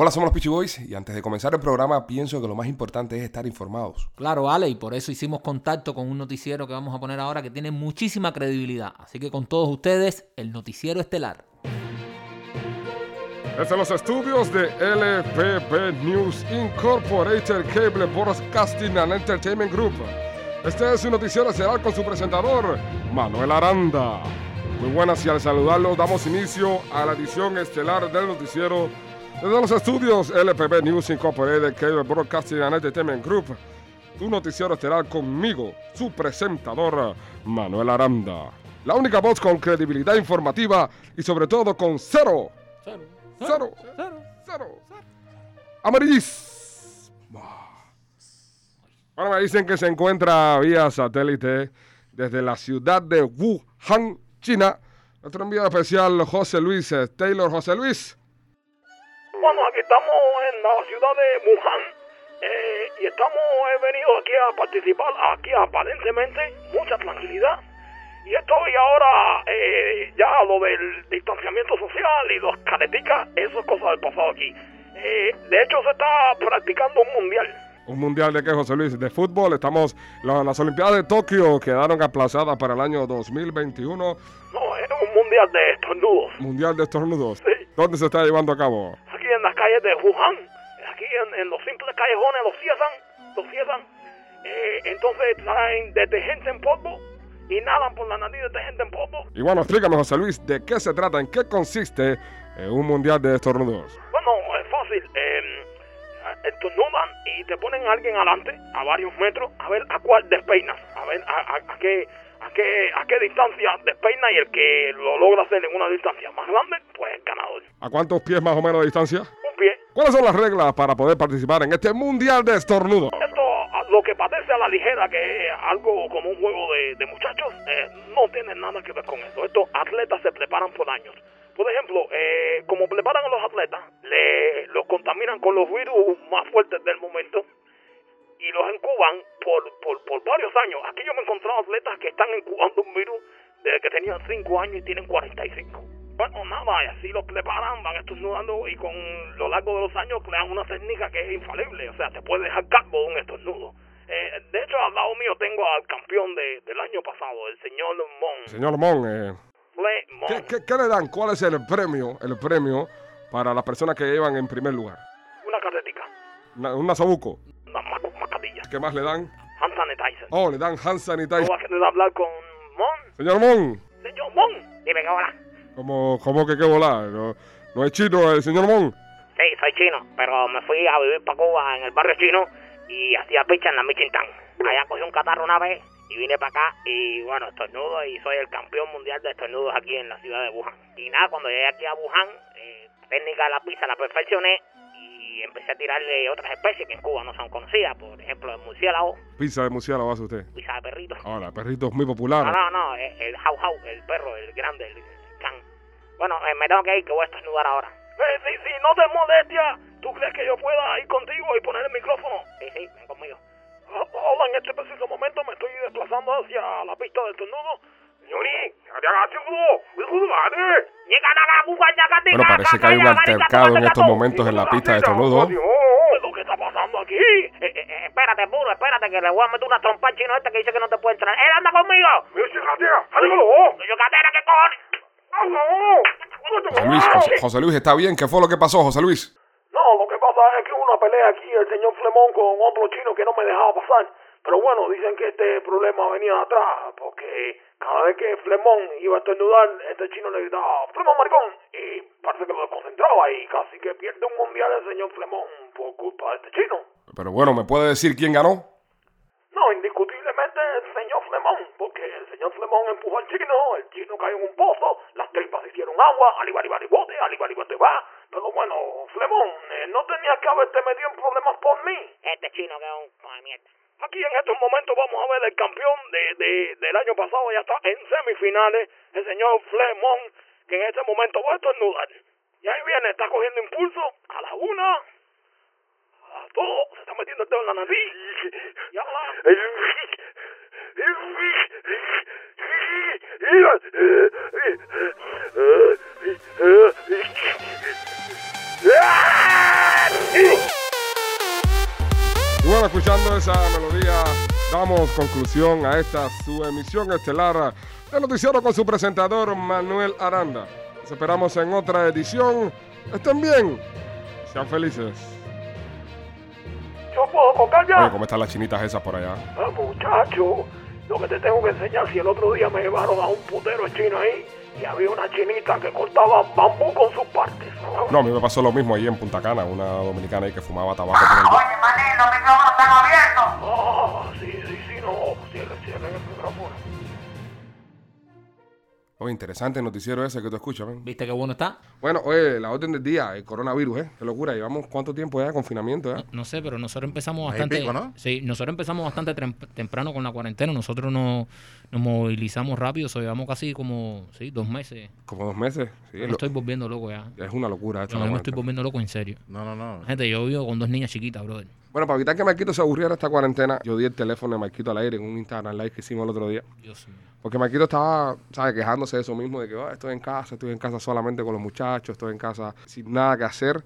Hola, somos los Peachy Boys y antes de comenzar el programa pienso que lo más importante es estar informados. Claro, Ale, y por eso hicimos contacto con un noticiero que vamos a poner ahora que tiene muchísima credibilidad. Así que con todos ustedes, el noticiero estelar. Desde los estudios de LPP News Incorporated Cable Broadcasting and Entertainment Group. Este es su noticiero estelar con su presentador, Manuel Aranda. Muy buenas y al saludarlos damos inicio a la edición estelar del noticiero desde los estudios LPB News Incorporated Cable Broadcasting and Entertainment Group. Tu noticiero estelar conmigo, su presentador, Manuel Aranda. La única voz con credibilidad informativa y sobre todo con cero, Cero. cero, cero, amarillis. Bueno, me dicen que se encuentra vía satélite desde la ciudad de Wuhan, China. Nuestro enviado especial, José Luis eh, Taylor. José Luis. Bueno, aquí estamos en la ciudad de Wuhan eh, y estamos, he venido aquí a participar, aquí aparentemente, mucha tranquilidad. Y estoy ahora, eh, ya lo del distanciamiento social y los careticas, eso es cosa del pasado aquí. Eh, de hecho, se está practicando un mundial. Un mundial de qué, José Luis? De fútbol. Estamos. la- las Olimpiadas de Tokio quedaron aplazadas para el año 2021. No, es un mundial de estornudos. Mundial de estornudos. Sí. ¿Dónde se está llevando a cabo? Calles de Wuhan, aquí en, en los simples callejones los cierran, los cierran. Eh, entonces traen detergente en polvo, inhalan por la nariz detergente en polvo. Y bueno, explícame, José Luis, ¿de qué se trata? ¿En qué consiste eh, un mundial de estornudos? Bueno, es fácil. Eh, estornudan y te ponen a alguien adelante, a varios metros, a ver a cuál despeinas, a ver a, a- a qué, a, qué, a qué distancia despeina y el que lo logra hacer en una distancia más grande, pues es ganador. ¿A cuántos pies más o menos de distancia? ¿Cuáles son las reglas para poder participar en este mundial de estornudos? Esto, a- lo que parece a la ligera, que es algo como un juego de, de muchachos, eh, no tiene nada que ver con eso. Estos atletas se preparan por años. Por ejemplo, eh, como preparan a los atletas, le, los contaminan con los virus más fuertes del momento y los incuban por, por, por varios años. Aquí yo me he encontrado atletas que están incubando un virus desde que tenían 5 años y tienen 45. Bueno, nada, y así los preparan, van estornudando y con lo largo de los años crean una técnica que es infalible. O sea, te puede dejar calvo de un estornudo. Eh, de hecho, al lado mío tengo al campeón de, del año pasado, el señor Mon. Señor Mon, eh, Mon. ¿qué, qué, qué le dan? ¿Cuál es el premio, el premio para las personas que llevan en primer lugar? Una carretica, Una- un nasobuco. una ma- mascarilla, ¿Qué más le dan? hand sanitizer. Oh, le dan hand ¿No sanitizer. vas a hablar con Mon? Señor Mon, Señor Mon. Dime hola. ¿Cómo, cómo que qué volar? No, no es chino el señor Mon. Sí, soy chino, pero me fui a vivir para Cuba en el barrio chino y hacía picha en la Michintán. Allá cogí un catarro una vez y vine para acá y bueno, estornudo y soy el campeón mundial de estornudos aquí en la ciudad de Wuhan. Y nada, cuando llegué aquí a Wuhan, eh, técnica de la pizza la perfeccioné y empecé a tirarle otras especies que en Cuba no son conocidas, por ejemplo el murciélago, Pizza de murciélago hace usted. pizza de perrito. Ahora, perrito es muy No, popular. no, no, el, el jau jau, el perro, el grande, el. Bueno, eh, me tengo que ir, que voy a estornudar ahora. Eh, sí, sí, no te molestia. ¿Tú crees que yo pueda ir contigo y poner el micrófono? Sí, sí, ven conmigo. Hola, en este preciso momento me estoy desplazando hacia la pista del tornudo. Señori, Bueno, parece que hay un altercado en estos momentos en la pista de estornudos. ¿Lo que está pasando aquí? Eh, eh, eh, espérate, puro, espérate, que le voy a meter una trompa al chino este que dice que no te puede entrar. ¡Él anda conmigo! ¡Yo qué cojones! José Luis, José, José Luis, ¿está bien? ¿Qué fue lo que pasó, José Luis? No, lo que pasa es que hubo una pelea aquí, el señor Flemón con otro chino que no me dejaba pasar. Pero bueno, dicen que este problema venía de atrás, porque cada vez que Flemón iba a estornudar, este chino le gritaba, Flemón maricón, y parece que lo desconcentraba y casi que pierde un mundial el señor Flemón por culpa de este chino. Pero bueno, ¿me puede decir quién ganó? No, indiscutiblemente el señor Flemón, porque el señor Flemón empujó al chino, el chino cayó en un pozo, agua, alibaribote, alibaribote va. Pero bueno, Flemón, eh, no tenías que haberte metido en problemas por mí. Este chino que es un mierda. Aquí en estos momentos vamos a ver el campeón de, de- del año pasado, ya está en semifinales, el señor Flemón, que en este momento va a estornudar. Y ahí viene, está cogiendo impulso a la una, a dos, se está metiendo el dedo en la nariz. Y ahora... ¡Ah! Damos conclusión a esta su emisión estelar de Noticiero con su presentador Manuel Aranda. Los esperamos en otra edición. Estén bien. Sean felices. Yo puedo tocar Oye, ya. ¿cómo están las chinitas esas por allá? Ah, muchacho, lo que te tengo que enseñar, si el otro día me llevaron a un putero chino ahí y había una chinita que cortaba bambú con sus partes. No, a mí me pasó lo mismo ahí en Punta Cana, una dominicana ahí que fumaba tabaco por el Oye, maní, los micrófonos Oye, interesante el noticiero ese que tú escuchas, ven. ¿Viste qué bueno está? Bueno, oye, la orden del día, el coronavirus, ¿eh? Qué locura, llevamos cuánto tiempo ya de confinamiento, ¿eh? No sé, pero nosotros empezamos bastante. pico, ¿no? Sí, nosotros empezamos bastante temprano con la cuarentena. Nosotros no, nos movilizamos rápido, so, llevamos casi como sí, dos meses. Como dos meses. Sí, Yo me lo- estoy volviendo loco ya. es una locura esto. Yo la me estoy volviendo loco en serio. No, no, no. Gente, yo vivo con dos niñas chiquitas, brother. Bueno, para evitar que Marquito se aburriera esta cuarentena, yo di el teléfono de Marquito al aire en un Instagram Live que hicimos el otro día. Dios mío. Porque Marquito estaba, ¿sabes? Quejándose de eso mismo, de que "Ah, estoy en casa, estoy en casa solamente con los muchachos, estoy en casa sin nada que hacer.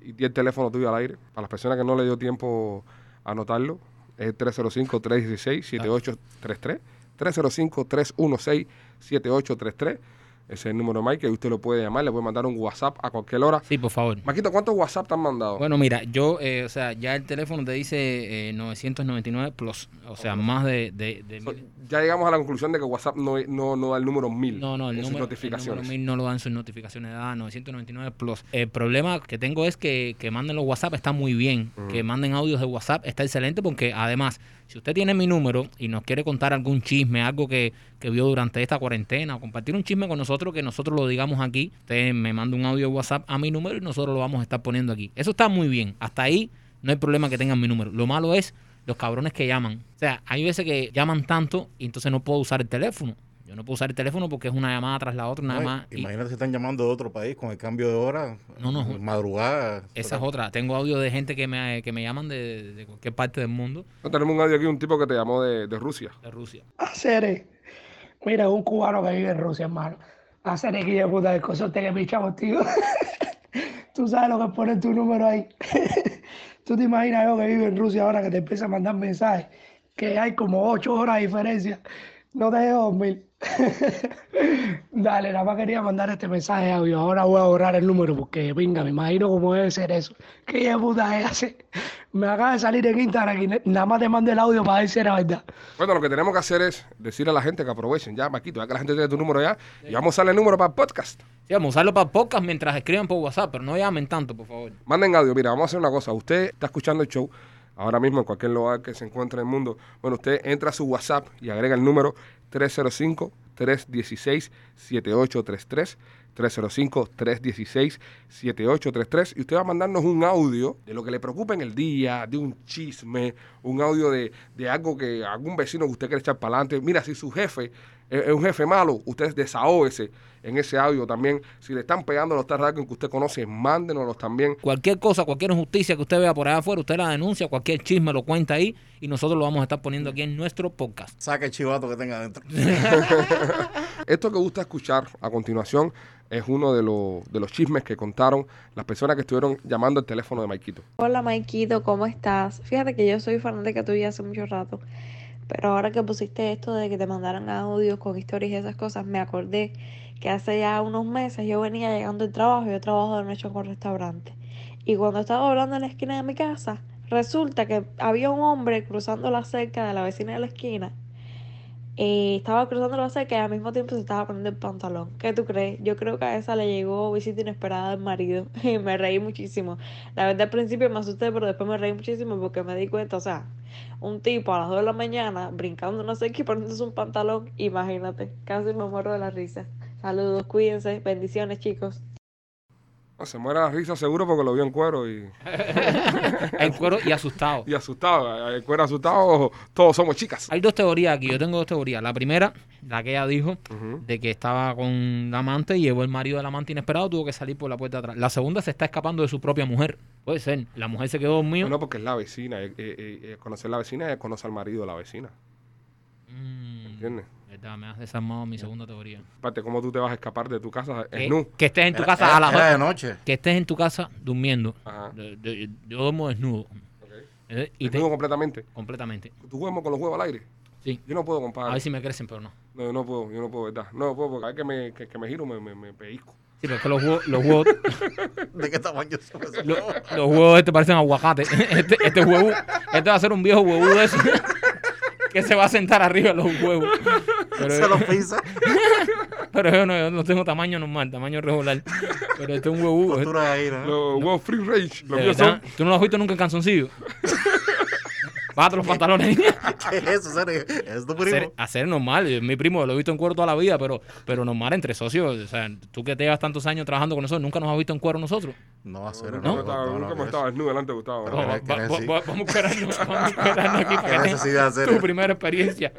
Y di el teléfono tuyo al aire. Para las personas que no le dio tiempo a anotarlo, es el 305-316-7833. 305-316-7833. Ese es el número Mike, que usted lo puede llamar, le puede mandar un WhatsApp a cualquier hora. Sí, por favor. Marquito, ¿cuántos WhatsApp te han mandado? Bueno, mira, yo, eh, o sea, ya el teléfono te dice eh, 999 plus, o sea, más de, de, de So, mil- ya llegamos a la conclusión de que WhatsApp no, no, no da el número 1000 No, no, el en sus número, el notificaciones. número 1000 no lo dan sus notificaciones, da 999 plus. El problema que tengo es que, que manden los WhatsApp está muy bien, que manden audios de WhatsApp está excelente porque además, si usted tiene mi número y nos quiere contar algún chisme, algo que, que vio durante esta cuarentena, o compartir un chisme con nosotros, que nosotros lo digamos aquí, usted me manda un audio WhatsApp a mi número y nosotros lo vamos a estar poniendo aquí. Eso está muy bien, hasta ahí no hay problema que tengan mi número. Lo malo es los cabrones que llaman. O sea, hay veces que llaman tanto y entonces no puedo usar el teléfono. Yo no puedo usar el teléfono porque es una llamada tras la otra, nada No, más. y- Imagínate si están llamando de otro país con el cambio de hora. No, no. Madrugada. esa es otra. Tengo audio de gente que me, que me llaman de, de cualquier parte del mundo, No, tenemos un audio aquí, un tipo que te llamó de, de Rusia. de Rusia. Hacer, mira, un cubano que vive en Rusia, hermano. Hacer que de puta de cosas te que pichamos, tío. Tú sabes lo que es poner tu número ahí. Tú te imaginas yo que vive en Rusia ahora que te empieza a mandar mensajes, que hay como ocho horas de diferencia. No te dejo dormir. Dale, nada más quería mandar este mensaje de audio. Ahora voy a borrar el número porque, venga, me imagino cómo debe ser eso. ¿Qué puta es hace? Me acaba de salir en Instagram y nada más te mando el audio para ver si era verdad. Bueno, lo que tenemos que hacer es decir a la gente que aprovechen ya, Marquito, ya que la gente tiene tu número ya, y vamos a usar el número para el podcast. Sí, vamos a usarlo para podcast mientras escriban por WhatsApp, pero no llamen tanto, por favor. Manden audio, mira, vamos a hacer una cosa. Usted está escuchando el show ahora mismo en cualquier lugar que se encuentre en el mundo. Bueno, usted entra a su WhatsApp y agrega el número 305-316-7833. 305-316-7833 y usted va a mandarnos un audio de lo que le preocupa en el día, de un chisme, un audio de, de algo que algún vecino que usted quiere echar para adelante. Mira, si su jefe es, un jefe malo, usted desahógese en ese audio también. Si le están pegando a los tardes que usted conoce, mándenoslos también. Cualquier cosa, cualquier injusticia que usted vea por allá afuera, usted la denuncia, cualquier chisme lo cuenta ahí y nosotros lo vamos a estar poniendo aquí en nuestro podcast. Saca el chivato que tenga adentro. Esto que gusta escuchar a continuación es uno de, los de los chismes que contaron las personas que estuvieron llamando el teléfono de Maikito. Hola Maikito, ¿cómo estás? Fíjate que yo soy fanática tuya hace mucho rato, pero ahora que pusiste esto de que te mandaran audios con historias y esas cosas, me acordé que hace ya unos meses yo venía llegando al trabajo, yo trabajo de noche con restaurante, y cuando estaba hablando en la esquina de mi casa, resulta que había un hombre cruzando la cerca de la vecina de la esquina, y estaba cruzando la cerca y al mismo tiempo se estaba poniendo el pantalón. ¿Qué tú crees? Yo creo que a esa le llegó visita inesperada del marido y me reí muchísimo. La verdad al principio me asusté, pero después me reí muchísimo porque me di cuenta, o sea, un tipo a las 2 de la mañana brincando una cerca y poniéndose un pantalón, imagínate, casi me muero de la risa. Saludos, cuídense, bendiciones chicos. No, se muere la risa seguro porque lo vio en cuero y, En cuero y asustado. y asustado. El cuero asustado, todos somos chicas. Hay dos teorías aquí, yo tengo dos teorías. La primera, la que ella dijo, de que estaba con la amante y llevó el marido del amante inesperado, tuvo que salir por la puerta de atrás. La segunda se está escapando de su propia mujer. Puede ser. La mujer se quedó dormida. No, porque es la vecina. eh, eh, eh, eh, conocer la vecina es conocer al marido de la vecina. Mm, ¿Entiendes? Verdad, me has desarmado mi segunda teoría. Aparte, ¿cómo tú te vas a escapar de tu casa Que, nu? que estés en tu Era- casa era- a las era de noche. Que estés en tu casa durmiendo. Ajá. Yo duermo desnudo. Eh, te- Desnudo completamente. completamente. ¿Tú juegas con los huevos al aire? Sí. Yo no puedo, A compadre. ver si me crecen, pero no. No, no puedo, yo no puedo, ¿verdad? No puedo, porque cada vez que me, que, que me giro me, me, me pellizco. Sí, pero es que los huevos, los huevos, ¿De qué tamaño son esos lo- huevos? los huevos este parecen aguacate. Este, este huevo, este va a ser un viejo huevo de eso que se va a sentar arriba de los huevos. Pero, Se los pisa. pero yo, no, yo no tengo tamaño normal, tamaño regular. Pero este es un huevo. Postura ahí, ¿no? Los huevos free range, los míos son... ¿Tú no lo has visto nunca en calzoncillo? Bájate los pantalones. ¿Qué es eso? ¿Es tu primo? hacer, hacer normal. Mi primo lo he visto en cuero toda la vida, pero, pero normal entre socios. O sea, tú que te llevas tantos años trabajando con nosotros, nunca nos has visto en cuero nosotros. No a ser. Estaba, nunca me estaba desnudo delante de Gustavo. Pero ¿no? Va- ¿qué va- decir? va- vamos a esperarnos, vamos a esperarnos aquí para ¿Qué que tengas tu primera experiencia.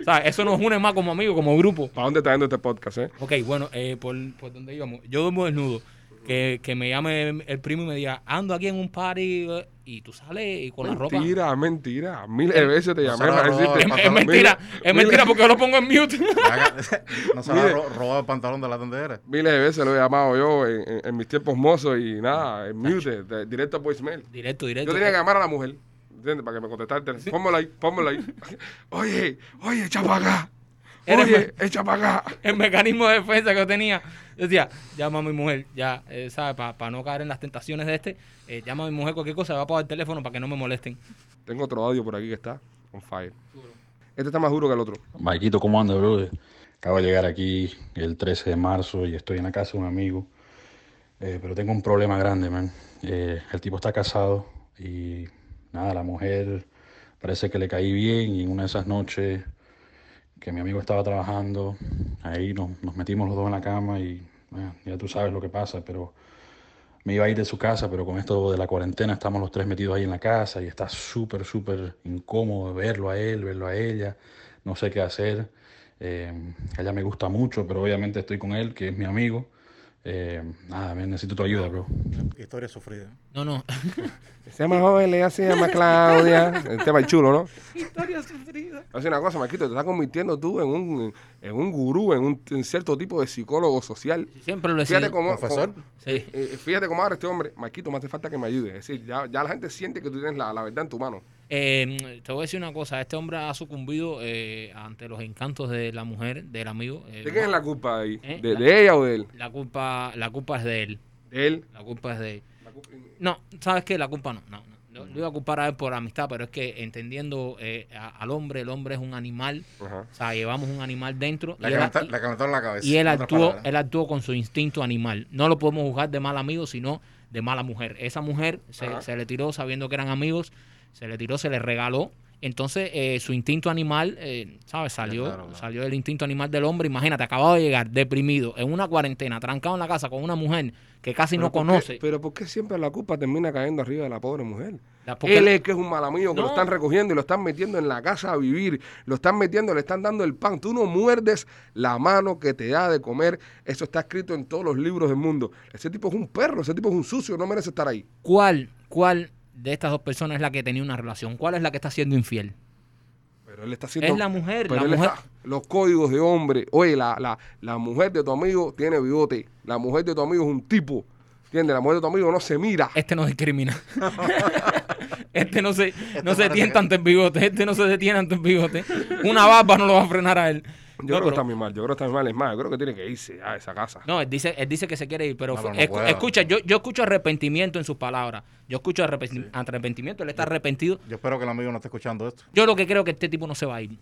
O sea, eso nos une más como amigos, como grupo. ¿Para dónde está yendo este podcast, eh? Ok, bueno, eh, por, por donde íbamos. Yo duermo desnudo. Que, que me llame el primo y me diga, ando aquí en un party eh, y tú sales y con la ropa. Mentira, mentira. Miles de veces te llamé para decirte... Es, es mentira, es mentira porque yo lo pongo en mute. No se le ha Mire. ro- robado el pantalón de la tendera. Miles de veces lo he llamado yo en, en- en mis tiempos mozos y nada, en mute, de- directo a voicemail. directo, directo. Yo tenía que llamar a la mujer, ¿entiendes? Para que me contestara el teléfono. Pónmelo ahí, pónmelo ahí. Oye, oye, echa para acá. Eres Oye, echa para acá. el mecanismo de defensa que yo tenía. Yo decía, llama a mi mujer, ya, eh, ¿sabes? Para no caer en las tentaciones de este, eh, llama a mi mujer cualquier cosa, va a apagar el teléfono para que no me molesten. Tengo otro audio por aquí que está on fire. Este está más duro que el otro. Maikito, ¿cómo anda, brother? Acabo de llegar aquí el 13 de marzo y estoy en la casa de un amigo. Eh, pero tengo un problema grande, man. Eh, el tipo está casado y nada, la mujer parece que le caí bien y en una de esas noches que mi amigo estaba trabajando, ahí nos, nos metimos los dos en la cama y ya tú sabes lo que pasa, pero me iba a ir de su casa, pero con esto de la cuarentena estamos los tres metidos ahí en la casa y está súper, súper incómodo verlo a él, verlo a ella, no sé qué hacer. Eh, ella me gusta mucho, pero obviamente estoy con él, que es mi amigo. Eh, nada, me necesito tu ayuda, bro. Historia sufrida. No, no. Se llama Joel, se llama Claudia. El tema es chulo, ¿no? Historia sufrida. Hace una cosa, Marquito, te estás convirtiendo tú en un, en un gurú, en un en cierto tipo de psicólogo social. Siempre lo he sido. Fíjate cómo, Profesor. cómo- Sí. eh, fíjate cómo ahora este hombre, Marquito, me hace falta que me ayude. Es decir, ya, ya la gente siente que tú tienes la, la verdad en tu mano. Eh, te voy a decir una cosa, este hombre ha sucumbido eh, ante los encantos de la mujer, del amigo. eh, ¿De quién es la culpa ahí? ¿Eh? ¿De, La- de ella o de él? La culpa, la culpa es de él. De él. La culpa es de él. La culpa- No, ¿sabes qué? La culpa no. no, no. Lo, lo iba a culpar a él por amistad, pero es que entendiendo eh, a- al hombre, el hombre es un animal. Ajá. O sea, llevamos un animal dentro. La y él- calenta- y- la calentaron la cabeza. y él en actuó, palabras. él actuó con su instinto animal. No lo podemos juzgar de mal amigo, sino de mala mujer. Esa mujer se, se le tiró sabiendo que eran amigos, se le tiró, se le regaló. Entonces, eh, su instinto animal, eh, ¿sabes? Salió, claro, claro. salió el instinto animal del hombre. Imagínate, acabado de llegar, deprimido, en una cuarentena, trancado en la casa con una mujer que casi no Pero ¿por qué- conoce. pero ¿por qué siempre la culpa termina cayendo arriba de la pobre mujer? La- Él es que es un mal amigo, que lo están recogiendo y lo están metiendo en la casa a vivir. Lo están metiendo, le están dando el pan. Tú no muerdes la mano que te da de comer. Eso está escrito en todos los libros del mundo. Ese tipo es un perro, ese tipo es un sucio, no merece estar ahí. ¿Cuál, ¿Cuál de estas dos personas es la que tenía una relación? ¿Cuál es la que está siendo infiel? Pero él está haciendo... Es la mujer, Pero la él mujer. está- los códigos de hombre. Oye, la, la, la mujer de tu amigo tiene bigote. La mujer de tu amigo es un tipo. ¿Entiendes? La mujer de tu amigo no se mira. Este no discrimina. este no se, no se tienta que- ante el bigote. Este no se detiene ante el bigote. Una barba no lo va a frenar a él. Yo No, creo que está muy mal. Yo creo que está muy mal. Es más, yo creo que tiene que irse a esa casa. No, él dice, él dice que se quiere ir, pero, No, fue- pero no escu- puedo. escucha, yo, yo escucho arrepentimiento en sus palabras. Yo escucho arrepenti- arrepentimiento, él está arrepentido. Yo espero que el amigo no esté escuchando esto. Yo lo que creo que este tipo no se va a ir.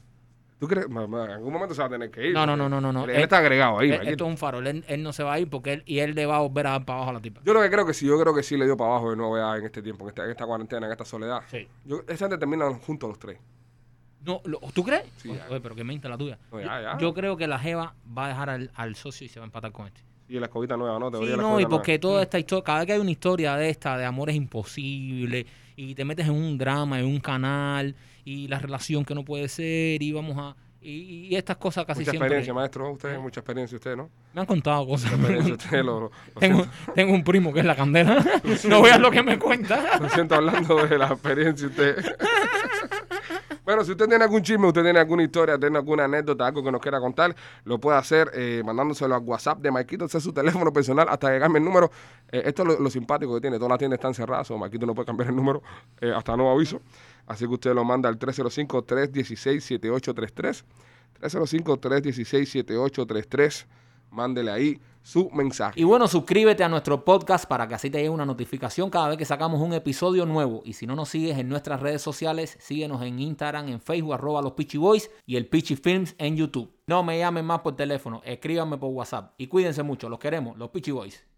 ¿Tú crees? En algún momento se va a tener que ir. No, no, no, no, no, no. Él, está agregado ahí. Él- esto es un farol, él, él no se va a ir porque él, y él le va a volver a dar para abajo a la tipa. Yo lo que creo que sí, yo creo que sí le dio para abajo de nuevo ya en este tiempo, en esta, en esta cuarentena, en esta soledad. Sí. Yo, esa gente termina juntos los tres. No, lo- ¿Tú crees? Sí, Oye, oye, pero que mente la tuya. No, yo, ya, ya. yo creo que la Jeva va a dejar al, al socio y se va a empatar con este. Y la escobita nueva, ¿no? Sí, de la no, y porque nueva. toda esta historia, cada vez que hay una historia de esta, de amor es imposible, y te metes en un drama, en un canal, y la relación que no puede ser, y vamos a. Y, y estas cosas casi Mucha siempre. experiencia, maestro. Usted, mucha experiencia usted, ¿no? Me han contado cosas. Mucha usted. Lo, lo- tengo, tengo un primo que es la candela. no veas lo que me cuenta. lo siento hablando de la experiencia usted. Bueno, si usted tiene algún chisme, usted tiene alguna historia, tiene alguna anécdota, algo que nos quiera contar, lo puede hacer eh, mandándoselo al WhatsApp de Marquito, ese es su teléfono personal, hasta que cambie el número. Eh, esto es lo, simpático que tiene, todas las tiendas están cerradas, o Marquito no puede cambiar el número eh, hasta nuevo aviso. Así que usted lo manda al 305-316-7833. 305-316-7833. Mándele ahí su mensaje. Y bueno, suscríbete a nuestro podcast para que así te llegue una notificación cada vez que sacamos un episodio nuevo. Y si no nos sigues en nuestras redes sociales, síguenos en Instagram, en Facebook, arroba los Pichi Boys y el Pichi Films en YouTube. No me llamen más por teléfono, escríbanme por WhatsApp. Y cuídense mucho, los queremos, los Pichi Boys.